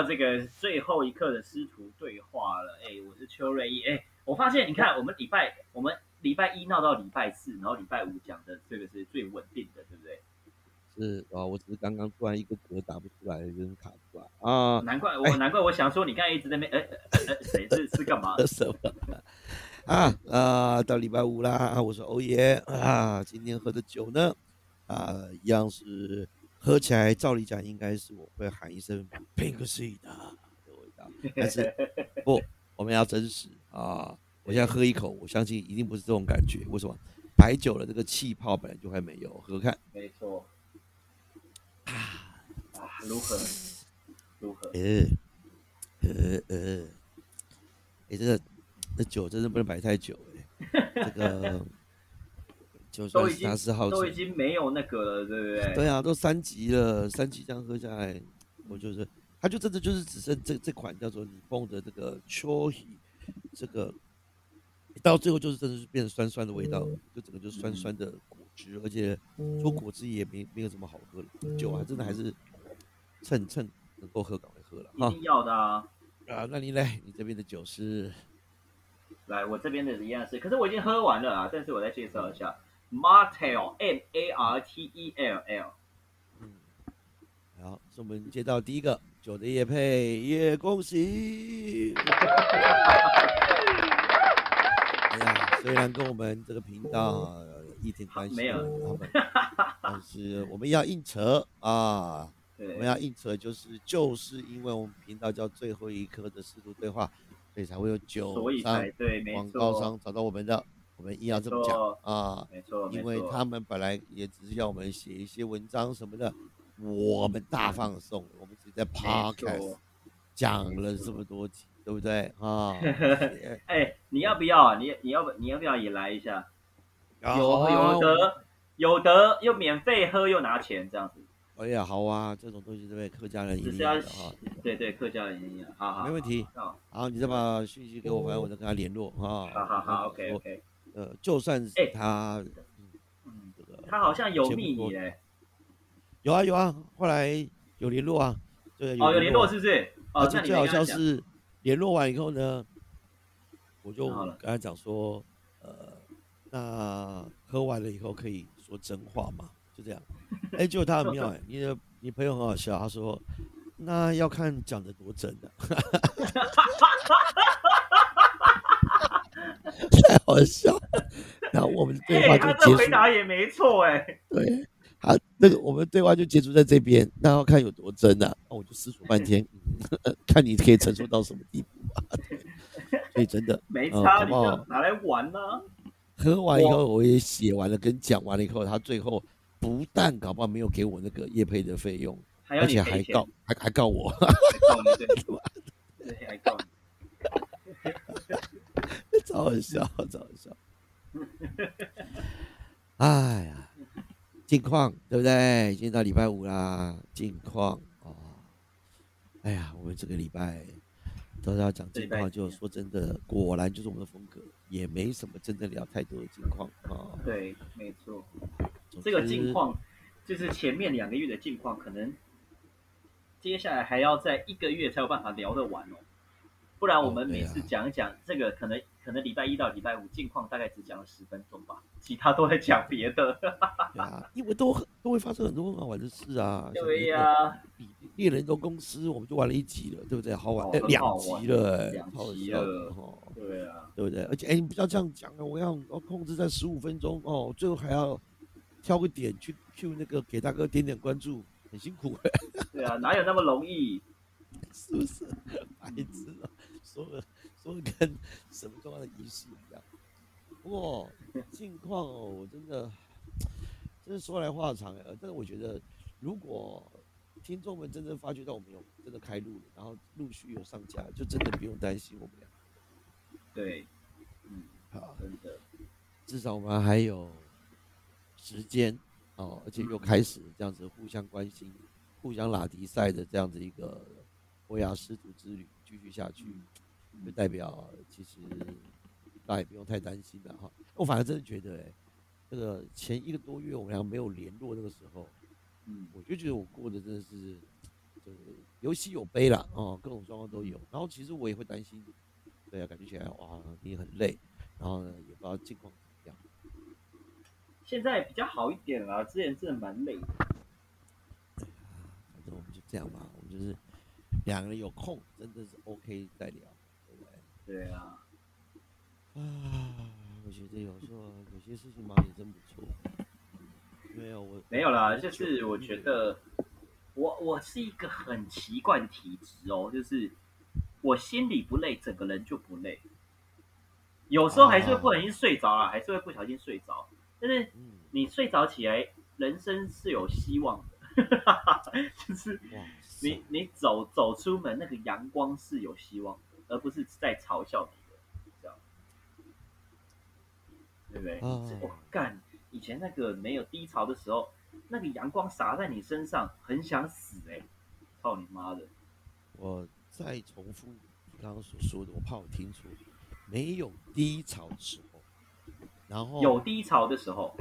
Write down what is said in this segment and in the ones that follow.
到这个最后一刻的师徒对话了。哎，我是邱瑞一。哎，我发现你看，我们礼拜我们礼拜一闹到礼拜四，然后礼拜五讲的这个是最稳定的，对不对？是啊，我只是刚刚突然一个格打不出来，就是卡住了啊。难怪我难怪我想说，你刚才一直在那边，哎哎，谁是是干嘛？什么？啊啊，到礼拜五啦！我说欧耶啊，今天喝的酒呢？啊，一样是喝起来，照理讲应该是我会喊一声 “pink seed” 的味道，但是不，我们要真实啊！我现在喝一口，我相信一定不是这种感觉。为什么？白酒的这个气泡本来就还没有，喝看。没错。啊啊，如何？如何？呃呃呃，哎，这个。这酒真的不能摆太久哎，这个就算是它是好，都已经没有那个了，对不对？对啊，都三级了，三级这样喝下来，我就是，他就真的就是只剩这这款叫做你蹦的这个 Chohi，这个到最后就是真的是变成酸酸的味道，就整个就是酸酸的果汁，而且做果汁也没没有什么好喝的酒啊，真的还是趁趁能够喝赶快喝了，一定要的啊！啊，那你来，你这边的酒是？来，我这边的一样是，可是我已经喝完了啊。但是我再介绍一下，Martell M A R T E L L。嗯，好，是我们接到第一个酒的叶配，也，恭喜！哎呀，虽然跟我们这个频道一点关系没有，但是我们要硬扯啊，我们要硬扯，就是就是因为我们频道叫最后一刻的师徒对话。所以才会有酒商、广告商找到我们的，我们硬要这么讲啊，没错，因为他们本来也只是要我们写一些文章什么的，我们大放送，我们只在 podcast 讲了这么多集，对不对啊？哎，你要不要啊？你你要不你要不要也来一下？有有得有得又免费喝又拿钱这样子。哎呀，好啊，这种东西是被客家人营养的哈。对对，客家人营养，好好，没问题。好，你再把讯息给我，反正我再跟他联络啊。好好好，OK OK。呃，就算是他，嗯，这个他好像有密你嘞。有啊有啊，后来有联络啊。对，哦，有联络是不是？哦，这最好笑是联络完以后呢，我就跟他讲说，呃，那喝完了以后可以说真话嘛？就这样。哎，就他很妙 哎，你的你朋友很好笑，他说那要看讲的多真的，太好笑。然后我们对话就结束。回答也没错哎。对，好，那个我们对话就结束在这边，那要看有多真啊。那我就思索半天，看你可以承受到什么地步吧。所以真的 没差，你就拿来玩呢。喝完以后，我也写完了，跟讲完了以后，他最后。不但搞不好没有给我那个叶配的费用，而且还告还还告我，对，还告，超好笑，超好笑。哎呀，近况对不对？今天到礼拜五啦，近况哦。哎呀，我们这个礼拜都要讲近况，就说真的，果然就是我们的风格，也没什么真的聊太多的近况啊。对，没错。这个近况，就是前面两个月的近况，可能接下来还要在一个月才有办法聊得完哦。不然我们每次讲一讲这个，可能可能礼拜一到礼拜五近况大概只讲了十分钟吧，其他都在讲别的。因为都都会发生很多很好玩的事啊。对呀，猎人的公司我们就玩了一集了，对不对？好玩，两集了，两集了。对啊，对不对？而且哎，你不要这样讲啊！我要要控制在十五分钟哦，最后还要。挑个点去去那个给大哥点点关注，很辛苦。对啊，哪有那么容易？是不是？白痴啊！说的说的跟什么重要的仪式一样。不过 近况哦，我真的，真是说来话长哎。但是我觉得，如果听众们真正发觉到我们有真的开录了，然后陆续有上架，就真的不用担心我们俩。对，嗯，好，真的，至少我们还有。时间哦，而且又开始这样子互相关心、互相拉迪赛的这样子一个欧亚师徒之旅继续下去，就代表其实大家也不用太担心了哈。我反而真的觉得，哎，这个前一个多月我们俩没有联络那个时候，嗯，我就觉得我过得真的是就是有喜有悲啦，哦，各种状况都有。然后其实我也会担心，对啊，感觉起来哇，你很累，然后呢也不知道近况怎么样。现在比较好一点了，之前真的蛮累的。正我们就这样吧，我们就是两个人有空，真的是 OK 再聊，对不对？对啊，啊，我觉得有时候有些事情忙也真不错。没有我没有啦，就是我觉得我我是一个很奇怪的体质哦，就是我心里不累，整个人就不累。有时候还是会不小心睡着了，还是会不小心睡着。但是嗯，你睡着起来，人生是有希望的，就是你你走走出门，那个阳光是有希望的，而不是在嘲笑你的，这样，对不对？我干、以前那个没有低潮的时候，那个阳光洒在你身上，很想死哎、操你妈的！我再重复你刚刚所说的，我怕我听错，没有低潮的时候，然后有低潮的时候，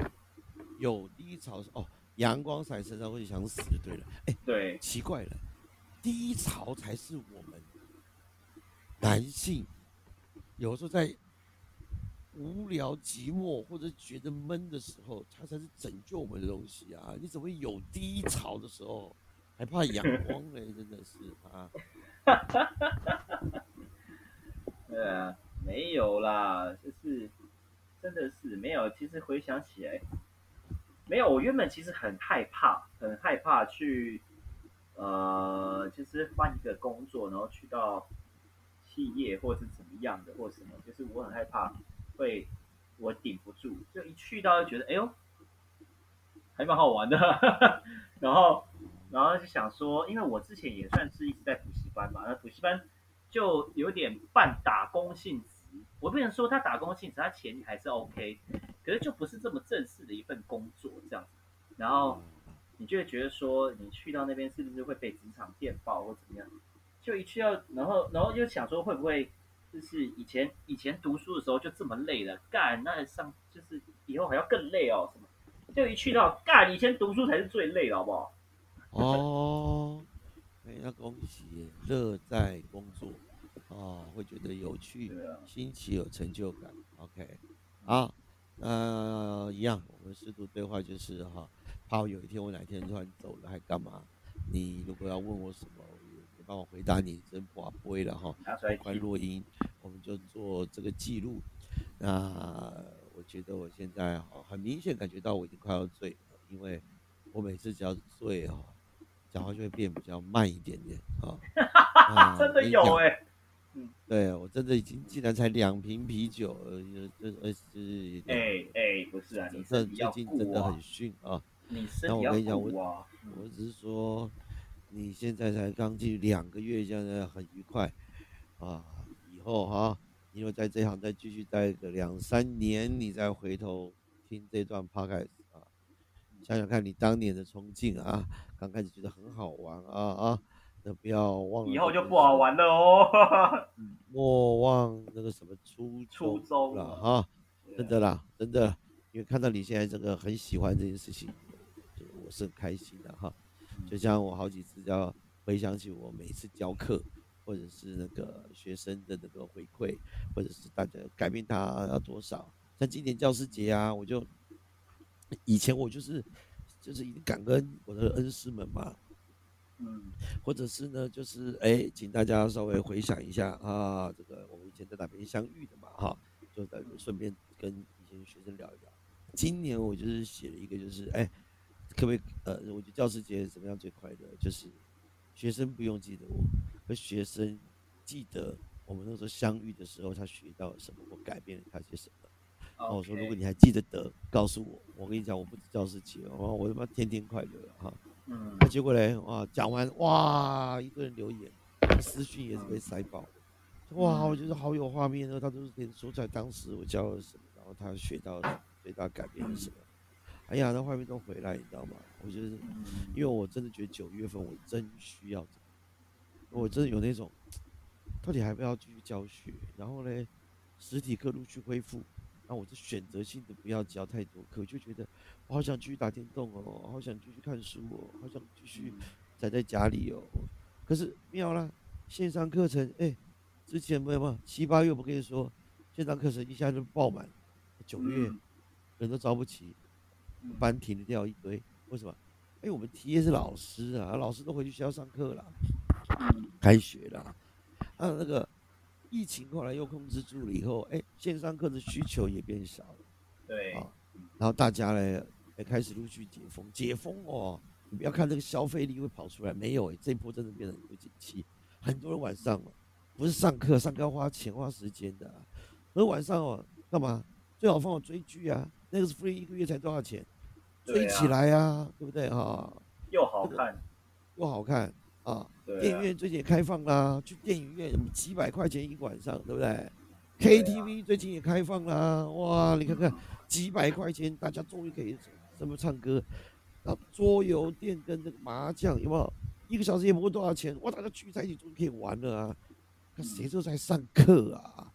有低潮的时候哦，阳光洒在身上会想死就对了。哎，对，奇怪了，低潮才是我们男性有时候在无聊、寂寞或者觉得闷的时候，它才是拯救我们的东西啊！你怎么会有低潮的时候还怕阳光呢？真的是啊！对啊，没有啦，就是真的是没有。其实回想起来，没有。我原本其实很害怕，很害怕去，呃，就是换一个工作，然后去到企业或者是怎么样的，或什么，就是我很害怕会我顶不住，就一去到就觉得，哎呦，还蛮好玩的，然后然后就想说，因为我之前也算是一直在补习班嘛，那补习班就有点半打工性质。我不能说他打工性质，他钱还是 OK，可是就不是这么正式的一份工作这样。然后你就会觉得说，你去到那边是不是会被职场电报或怎么样？就一去到，然后然后就想说，会不会就是以前以前读书的时候就这么累了，干那上就是以后还要更累哦什么？就一去到干，以前读书才是最累的，好不好？哦，哎，那恭喜，乐在工作，哦，会觉得有趣啊，新奇有成就感。OK，好，呃，一样，我们师徒对话就是哈，怕我有一天我哪天突然走了还干嘛？你如果要问我什么，我也没办法回答你，真不好不会了哈。拿出。录音，我们就做这个记录。那我觉得我现在哈，很明显感觉到我已经快要醉了，因为我每次只要醉哈，讲话就会变比较慢一点点啊。啊真的有哎、哎、对我真的已经竟然才两瓶啤酒，呃，这呃是哎哎，不是啊，你这最近真的很，逊啊。你身那体要我跟你讲顾啊。我只是说，你现在才刚进去两个月，现在很愉快啊。以后哈，你如果在这行再继续待个两三年，你再回头听这段 podcast 啊，想想看你当年的冲劲啊，刚开始觉得很好玩啊啊，那不要忘了，以后就不好，玩了哦。莫忘那个什么初初衷了啊哈。真的啦，真的，因为看到你现在这个很喜欢这件事情，就我是很开心的哈。就像我好几次要回想起我每次教课，或者是那个学生的那个回馈，或者是大家改变他要多少。像今年教师节啊，我就以前我就是就是一定感恩我的恩师们嘛，嗯，或者是呢，就是哎，请大家稍微回想一下啊，这个我们以前在哪边相遇的嘛，哈，就在顺便跟以前学生聊一聊。今年我就是写了一个，就是哎，可不可以呃，我觉得教师节怎么样最快乐？就是学生不用记得我，而学生记得我们那时候相遇的时候，他学到了什么，我改变了他些什么。然后，我说如果你还记得得，告诉我，我跟你讲，我不止教师节哦，我他妈天天快乐了哈。嗯那结果嘞，哇，讲完哇，一个人留言，私讯也是被塞爆，哇，我觉得好有画面哦，他都是连说出来当时我教了什么，然后他学到了什么最大改变了什么，哎呀，那画面都回来，你知道吗？我觉得，因为我真的觉得九月份我真需要，我真的有那种，到底还不要继续教学，然后呢，实体课陆续恢复。那我就选择性的不要教太多课，就觉得我好想继续打电动哦，好想继续看书哦，好想继续宅在家里哦。可是妙啦，线上课程，哎，之前没有嘛，七八月不跟你说，线上课程一下就爆满，九月人都招不齐，班停掉一堆，为什么？哎，我们 T A 是老师啊，老师都回去学校上课了，开学了，啊，那个疫情后来又控制住了以后，哎，线上课的需求也变少了，对，啊，然后大家呢也开始陆续解封，解封哦，你不要看这个消费力会跑出来，没有哎，这一波真的变得有景气，很多人晚上不是上课，上课要花钱花时间的，而晚上哦干嘛？最好放我追剧啊，那个是 free 一个月才多少钱？追起来啊，对不对哈？又好看，又好看啊！电影院最近也开放啦，去电影院几百块钱一晚上，对不对？KTV 最近也开放啦，哇！你看看几百块钱，大家终于可以什么唱歌，啊，桌游店跟这个麻将有没有？一个小时也不会多少钱，哇！大家聚在一起终于可以玩了啊！看谁说在上课啊，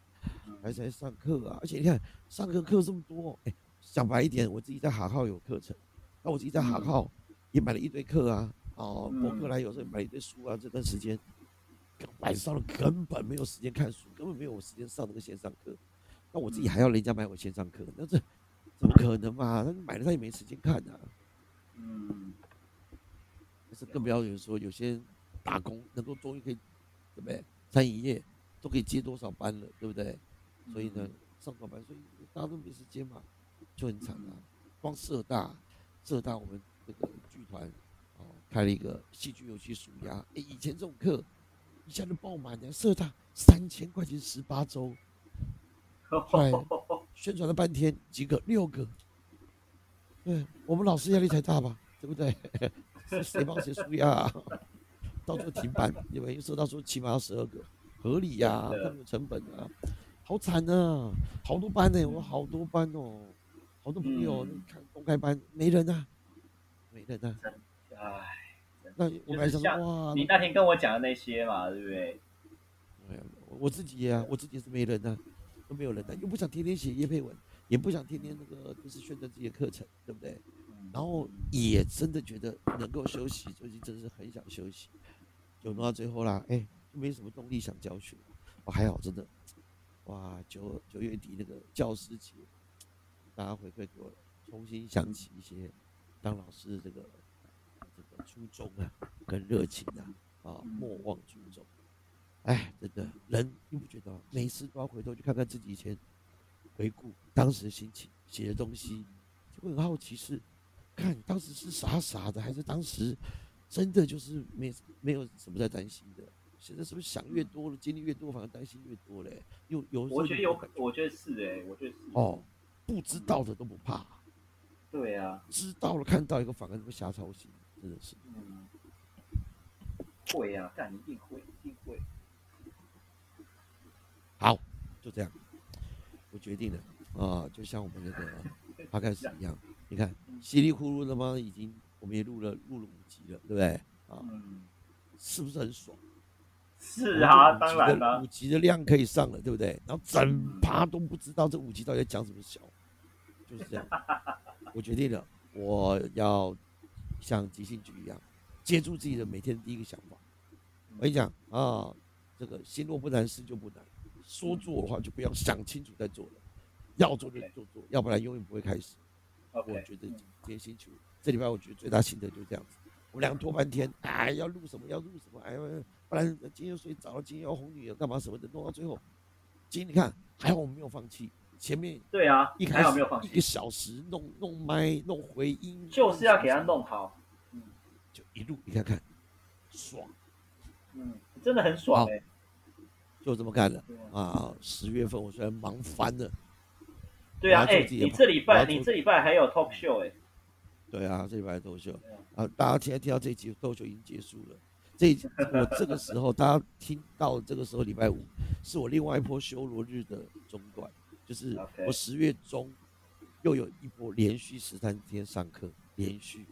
还在上课啊！而且你看上课课这么多，哎。讲白一点，我自己在哈号有课程，那我自己在哈号也买了一堆课啊，哦，博客来有时候买一堆书啊。这段时间晚上了根本没有时间看书，根本没有时间上那个线上课。那我自己还要人家买我线上课，那这怎么可能嘛？那买了他也没时间看啊。嗯，但是更不要有人说有些打工能够终于可以，对不对？餐饮业都可以接多少班了，对不对？所以呢，上早班，所以大家都没时间嘛。就很惨啊！光社大，浙大我们这个剧团哦开了一个戏剧游戏暑假，哎，以前这种课一下就爆满的，社大三千块钱十八周，哎宣传了半天几个六个，对我们老师压力才大吧，对不对？谁帮谁暑假？到处停班，因为社大说起码要十二个，合理呀，他们有成本啊，好惨啊，好多班呢，我好多班哦。好多朋友看公开班没人啊，没人啊，唉，那我还想哇，你那天跟我讲的那些嘛，对不对？哎呀，我自己啊，我自己是没人啊，都没有人啊，又不想天天写叶佩文，也不想天天那个就是宣传自己的课程，对不对？然后也真的觉得能够休息，最近真是很想休息，就弄到最后啦，哎，就没什么动力想教学。我还好，真的，哇，九九月底那个教师节。大家回馈给我，重新想起一些当老师的这个这个初衷啊，跟热情啊，啊，莫忘初衷。哎，真的，人你不觉得每次都要回头去看看自己以前回顾当时的心情，写的东西，就会很好奇是，看当时是傻傻的，还是当时真的就是没没有什么在担心的？现在是不是想越多了，经历越多，反而担心越多嘞？有有，我觉得有，我觉得是哎，我觉得是哦。不知道的都不怕，对呀，知道了看到一个反而会瞎操心，真的是。嗯，会呀，但一定会，一定会。好，就这样，我决定了啊，就像我们那个他开始一样，你看稀里糊涂的嘛，已经我们也录了录了五集了，对不对？啊，是不是很爽？是啊，当然了，五集的量可以上了，对不对？然后整趴都不知道这五集到底在讲什么小，就是这样。我决定了，我要像即兴剧一样，接住自己的每天第一个想法。我跟你讲啊，这个心若不难，事就不难。说做的话，就不要想清楚再做了，要做就做做，要不然永远不会开始。我觉得今天星期五，这礼拜我觉得最大心得就是这样子。我们两个拖半天，哎，要录什么？要录什么？哎，不然今天睡着了，今天要哄女儿干嘛什么的，弄到最后，今天你看还好我们没有放弃，前面对啊，一开始一个小时弄弄麦弄回音，就是要给他弄好，嗯，就一路你看看，爽，嗯，真的很爽哎，就这么干了。啊！十月份我虽然忙翻了，对啊，哎，你这礼拜你这礼拜还有 talk show 哎。对啊，这礼拜 talk show 啊，大家现在听到这一集脱秀已经结束了。这我这个时候，大家听到这个时候，礼拜五是我另外一波修罗日的中断，就是我十月中又有一波连续十三天上课，连续。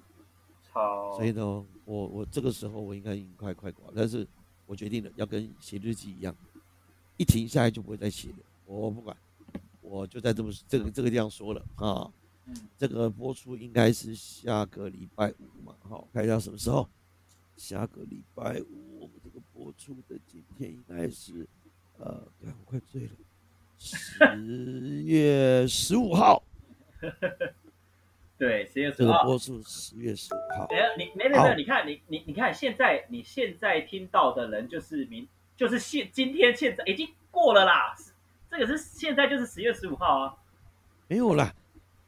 好。所以呢，我我这个时候我应该已经快快挂，但是我决定了要跟写日记一样，一停下来就不会再写了。我不管，我就在这么这个这个地方说了啊。这个播出应该是下个礼拜五嘛？好，看一下什么时候。下个礼拜五我们这个播出的今天应该是呃，我快醉了，十月十五号。对，十月十这个号。播出十月十五号。哎，你没没没有，你看你你你看，现在你现在听到的人就是明就是现今天现在已经过了啦，这个是现在就是十月十五号啊。没有啦，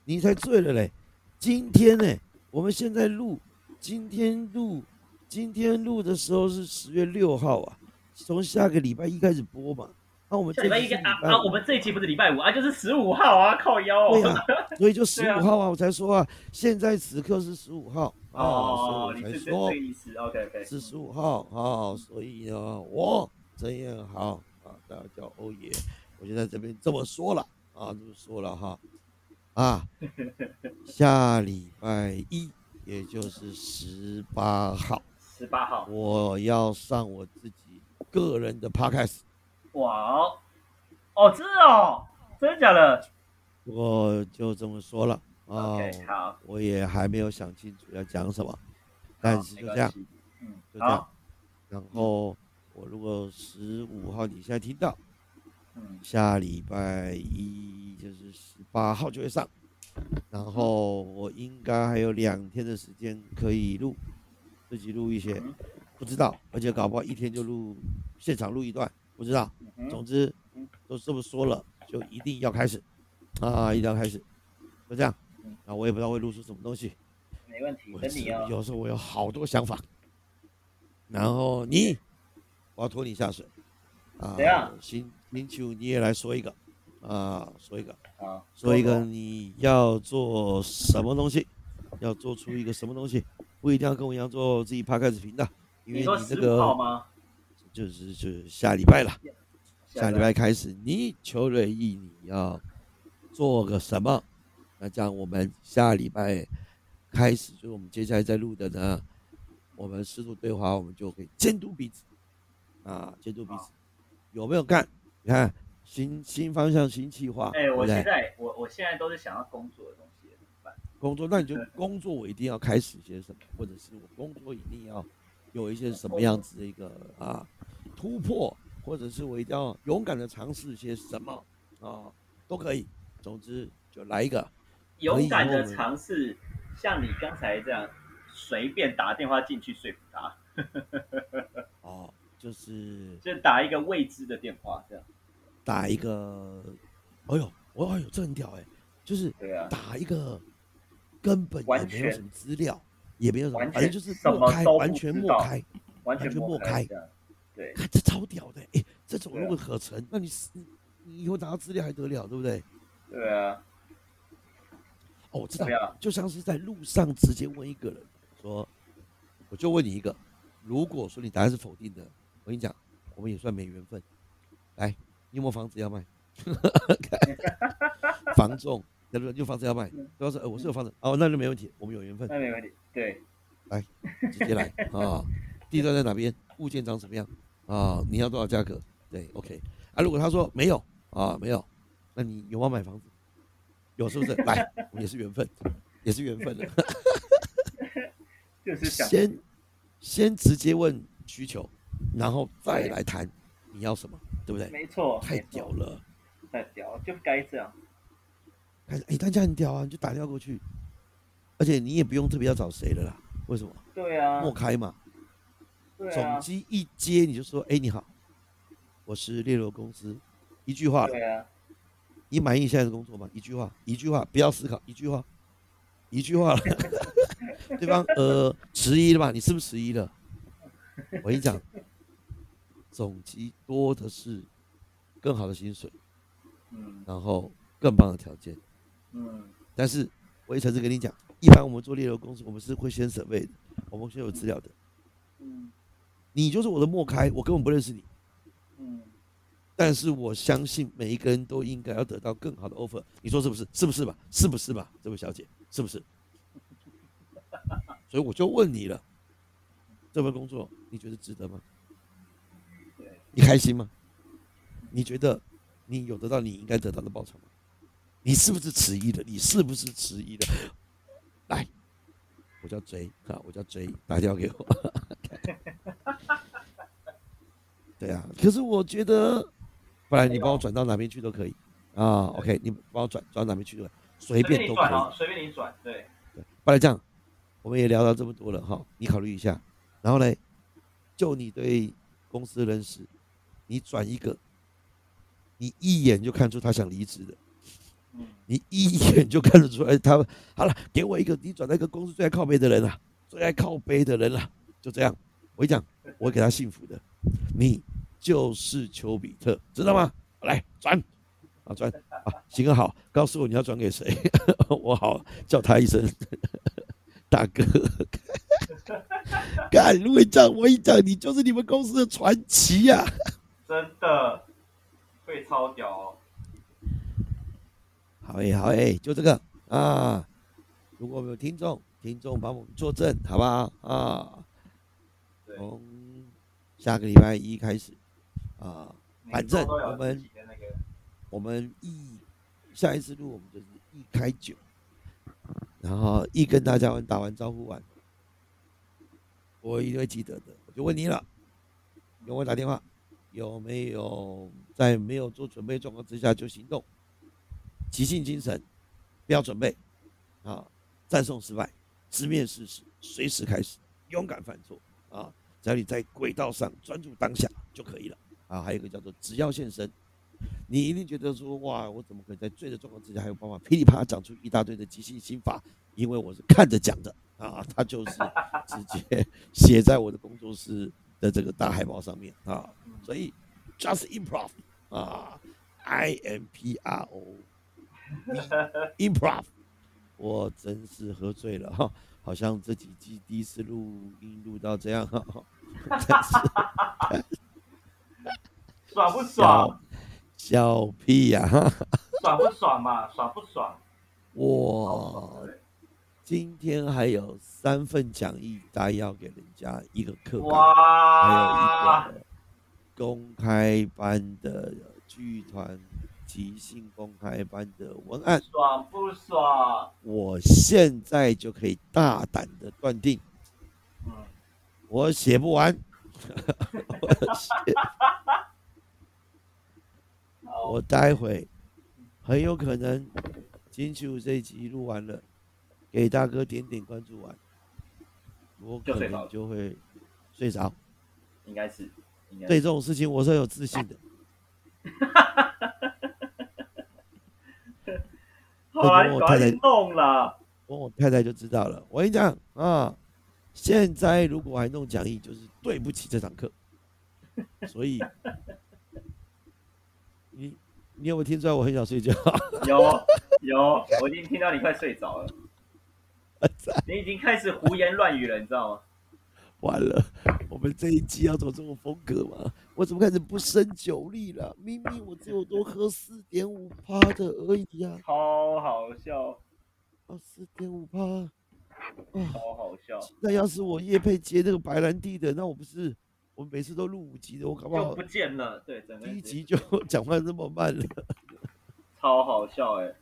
你才醉了嘞！今天呢，我们现在录，今天录，今天录的时候是十月六号啊，从下个礼拜一开始播嘛。那、我们下礼拜一这一个个啊啊，我们这一期不是礼拜五啊，就是十五号啊，靠腰哦。对啊，所以就十五号啊，我才说啊，现在此刻是十五号啊，哦，所以我才说个意思，OK OK。是十五号啊，所以呢，我这样好啊，大家叫欧爷，我就在这边这么说了啊，这么说了哈啊，下礼拜一，也就是十八号，十八号，我要上我自己个人的 podcast，哇哦，哦，这哦，真的假的我就这么说了啊？OK，好，我也还没有想清楚要讲什么，但是就这样，嗯，就这样，然后我如果十五号你现在听到。嗯，下礼拜一就是十八号就会上，然后我应该还有两天的时间可以录，自己录一些，嗯不知道，而且搞不好一天就录现场录一段，不知道。嗯总之嗯都这么说了，就一定要开始啊，一定要开始，就这样嗯。啊，我也不知道会录出什么东西，没问题，我是等你哦。有时候我有好多想法，然后你，我要拖你下水啊怎样，星星期五你也来说一个啊，说一个，好，说一个你要做什么东西，要做出一个什么东西，不一定要跟我一样做自己 p 开始频道，因为你这个吗？就是就是下礼拜了，下礼拜拜开始，你邱瑞义你要做个什么？那这样我们下礼拜开始，就是我们接下来在录的呢，我们适度对话，我们就可以监督彼此啊，监督彼此有没有干？你看新新方向、新计划，哎，我现在我我现在都是想要工作的东西，怎么办？工作，那你就工作我一定要开始些什么，或者是我工作一定要有一些什么样子的一个啊突破，或者是我一定要勇敢的尝试些什么啊，都可以。总之就来一个，勇敢的尝试，像你刚才这样随便打电话进去说服他，哦，就是就打一个未知的电话，这样。打一个，哎呦，哦哎呦，这很屌哎，就是打一个根本也完全没有什么资料，也没有什么，反正就是什默开，完全知道默开。完全完全抹抹开。对，看这超屌的，哎、这种如果可成，那你是你你以后拿到资料还得了，对不对？对啊，哦，我知道就像是在路上直接问一个人说，我就问你一个，如果说你答案是否定的，我跟你讲，我们也算没缘分。来，你有没有房子要卖？房仲，对不对？你有房子要卖，嗯对吧？说，呃，我是有房子，哦，那就没问题，我们有缘分，那没问题。对，来直接来啊。地段在哪边？物件长什么样？啊，你要多少价格？对，OK。啊，如果他说没有啊，没有，那你有没有买房子？有是不是？来，我们也是缘分，也是缘分的。就是想先先直接问需求，然后再来谈你要什么，对不对？没错，太屌，了！太屌，就该这样。看，哎，大家很屌啊，你就打电话过去，而且你也不用特别要找谁了啦。为什么？对啊，莫开嘛，对啊，总机一接你就说，哎，你好，我是猎罗公司，一句话了，对啊，你满意现在的工作吗？一句话，一句话，不要思考，一句话，一句话了。对方呃迟疑了吧？你是不是迟疑了？我跟你讲，总机多的是更好的薪水，嗯然后更棒的条件。嗯，但是我也诚实跟你讲，一般我们做猎头公司，我们是会先审备的，我们先有资料的。嗯你就是我的莫开，我根本不认识你，嗯，但是我相信每一个人都应该要得到更好的 offer，你说是不是？是不是吧？是不是吧？这位小姐，是不是？所以我就问你了，这份工作你觉得值得吗？对，你开心吗？你觉得你有得到你应该得到的报酬吗？你是不是迟疑的？你是不是迟疑的？来，我叫 J 啊，我叫 J，打电话给我。对啊，可是我觉得，不然你帮我转到哪边去都可以啊。OK，你帮我转转到哪边去都可以，随便都可以，随便你转，对。对，不然这样，我们也聊到这么多了哈，你考虑一下，然后呢，就你对公司认识，你转一个，你一眼就看出他想离职的，你一眼就看得出来他好了，给我一个你转那个公司最爱靠背的人啊，最爱靠背的人了，就这样，我讲，我给他幸福的，你就是丘比特，知道吗？来转，啊转啊，行个好，告诉我你要转给谁，我好叫他一声 大哥。干如果这样，我一讲你就是你们公司的传奇呀！真的会超屌哦！好诶，好诶，就这个啊！如果有听众，听众帮我们作证，好不好啊？从下个礼拜一开始啊，反正我们我们一下一次录，我们就是一开九，然后一跟大家打完招呼完。我一定会记得的，我就问你了，给我打电话，有没有在没有做准备状况之下就行动？急性精神，不要准备，啊，赞颂失败，直面事实，随时开始，勇敢犯错，啊，只要你在轨道上专注当下就可以了，啊，还有一个叫做只要现身，你一定觉得说，哇，我怎么可以在醉的状况之下还有办法噼里啪啦讲出一大堆的即兴心法？因为我是看着讲的。啊，他就是 直接写在我的工作室的这个大海报上面啊，所以 just improv 啊，I M P R O improv，我真是喝醉了哈，好像这几季第一次录音录到这样哈，爽不爽？小屁呀！爽不爽嘛？爽不爽？我！今天还有三份讲义，答要给人家一个课纲，还有一个公开班的剧团即兴公开班的文案，爽不爽？我现在就可以大胆的断定，我写不完，我写，我待会很有可能金曲这一集录完了。给大哥点点关注完，我可能就会睡着。应该是，对这种事情我是有自信的。好啊，我太太弄了，问我太太就知道了。我跟你讲啊，现在如果还弄讲义，就是对不起这堂课。所以，你你有没有听出来我很想睡觉？有有，我已经听到你快睡着了。你已经开始胡言乱语了，你知道吗？完了，我们这一季要走这种风格吗？我怎么开始不胜酒力了？明明我只有多喝四点五趴的而已呀！超好笑！啊，四点五趴，超好笑！那要是我叶佩接那个白兰地的，那我不是我每次都录五集的，我搞不好不见了。对，第一集就讲话这么慢了，超好笑哎！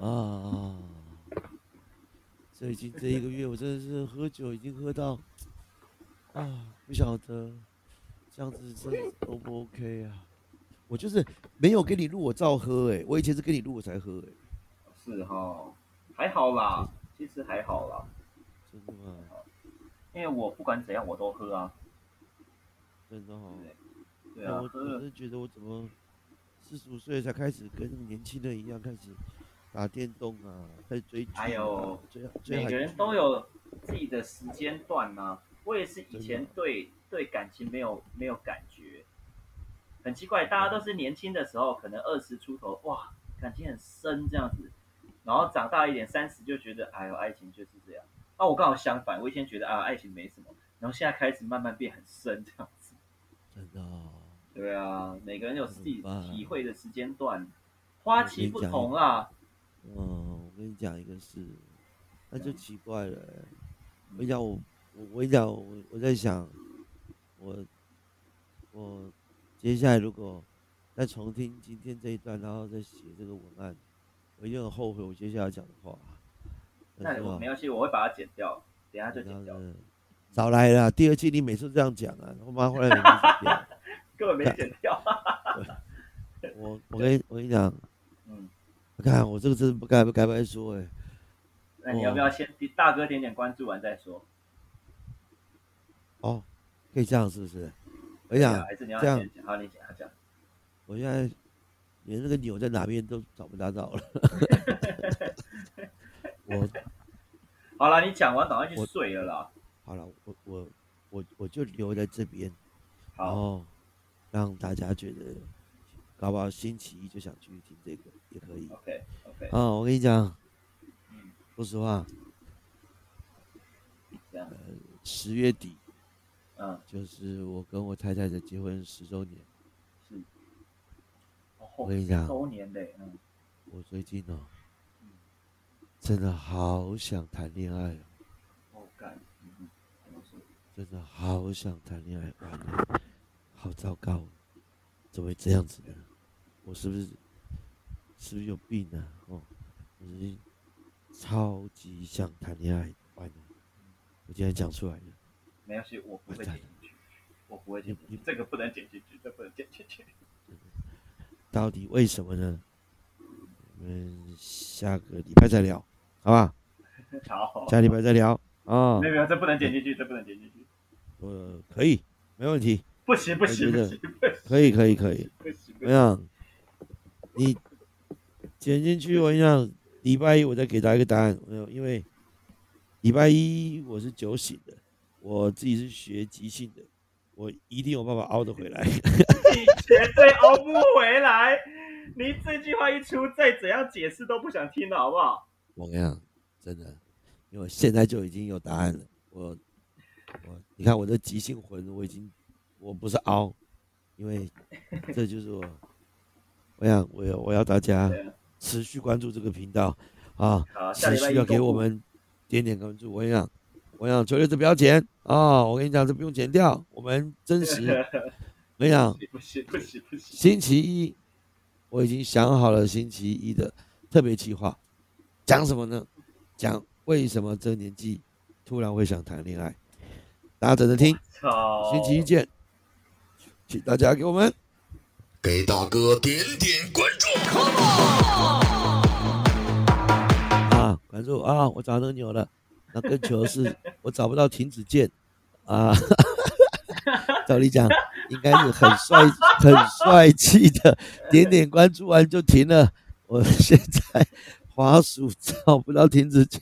啊。最近这一个月，我真的是喝酒已经喝到啊，不晓得这样子真的 O 不 OK 啊？我就是没有跟你录，我照喝哎。我以前是跟你录我才喝哎。是哈，还好啦，其实还好啦。真的吗？因为我不管怎样我都喝啊。真的哈。对啊。我我是觉得我怎么四十五岁才开始跟年轻人一样开始。打电动啊，在追剧，还有每个人都有自己的时间段呢。我也是以前对对感情没有没有感觉，很奇怪，大家都是年轻的时候，可能二十出头，哇，感情很深这样子，然后长大一点，三十就觉得，哎呦，爱情就是这样。那我刚好相反，我以前觉得啊，爱情没什么，然后现在开始慢慢变很深这样子。真的？对啊，每个人有自己体会的时间段，花期不同啊。嗯，我跟你讲一个事，那就奇怪了。我跟你讲，我我我跟你讲，我我在想，我我接下来如果再重听今天这一段，然后再写这个文案，我一定很后悔我接下来讲的话。那没关系，我会把它剪掉，等下就剪掉。早来了，第二季你每次这样讲啊，我妈后来没剪掉。根本没剪掉。我我跟我跟你讲，嗯，我看我这个真的不该不该不该说哎、那你要不要先大哥点点关注完再说？哦，可以这样是不是？我啊这样？好，你讲，讲。我现在连那个钮在哪边都找不到到了。我 好了，你讲完赶快去我睡了啦。好了，我我我我就留在这边，然好，后让大家觉得，搞不好星期一就想去听这个也可以。OK OK，啊，我跟你讲，嗯，说实话，十月底嗯，就是我跟我太太的结婚十周年。是。我哦，跟你讲，周年嘞，嗯，我最近哦嗯，真的好想谈恋爱哦？真的好想谈恋爱，完了，好糟糕，怎么会这样子呢？我是不是是不是有病啊？哦，我最近超级想谈恋爱，完了，我今天讲出来了，没关系，我不会剪进去，我不会剪进你去，这个不能剪进去，这不能剪进去。到底为什么呢？我们下个礼拜再聊，好吧？好，下礼拜再聊啊没。有没有，这不能剪进去，这不能剪进去，呃，可以，没问题，不行不行我觉得不行可以，可以，可以。怎么，样？你剪进去，我跟你讲，礼拜一我再给大家一个答案。没有，因为礼拜一我是酒醒的，我自己是学即兴的，我一定有办法熬得回来。你绝对熬不回来。你这句话一出，再怎样解释都不想听了，好不好？我跟你讲，真的，因为我现在就已经有答案了。我我，你看我的即兴魂，我已经我不是熬，因为这就是我。我想，我要我要大家持续关注这个频道啊，持续要给我们点点关注。我跟你讲，我跟你讲，绝对这不要剪啊！我跟你讲，这不用剪掉，我们真实。我跟你讲，不行不行不行，星期一我已经想好了星期一的特别计划，讲什么呢？讲为什么这个年纪突然会想谈恋爱。大家等着听，操！星期一见，请大家给我们给大哥点点关注。啊关注啊！我找到那个钮了，那更糗的是 我找不到停止键啊！照理讲应该是很帅、很帅气的，点点关注完就停了。我现在滑鼠找不到停止键，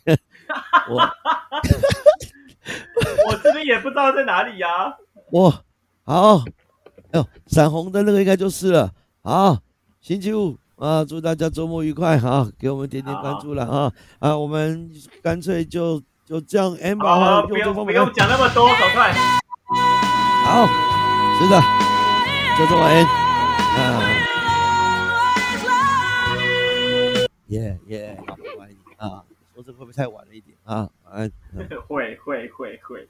我 我这边也不知道在哪里呀、我好，哎呦，闪红灯那个应该就是了。好，星期五啊，祝大家周末愉快哈、给我们点点关注了啊啊，我们干脆就就这样，amber，好，哈不用不用讲那么多，走快。好，是的，就这么 end 啊，耶耶，好，我爱你啊，说这会不会太晚了一点啊？晚安。嗯会会会会。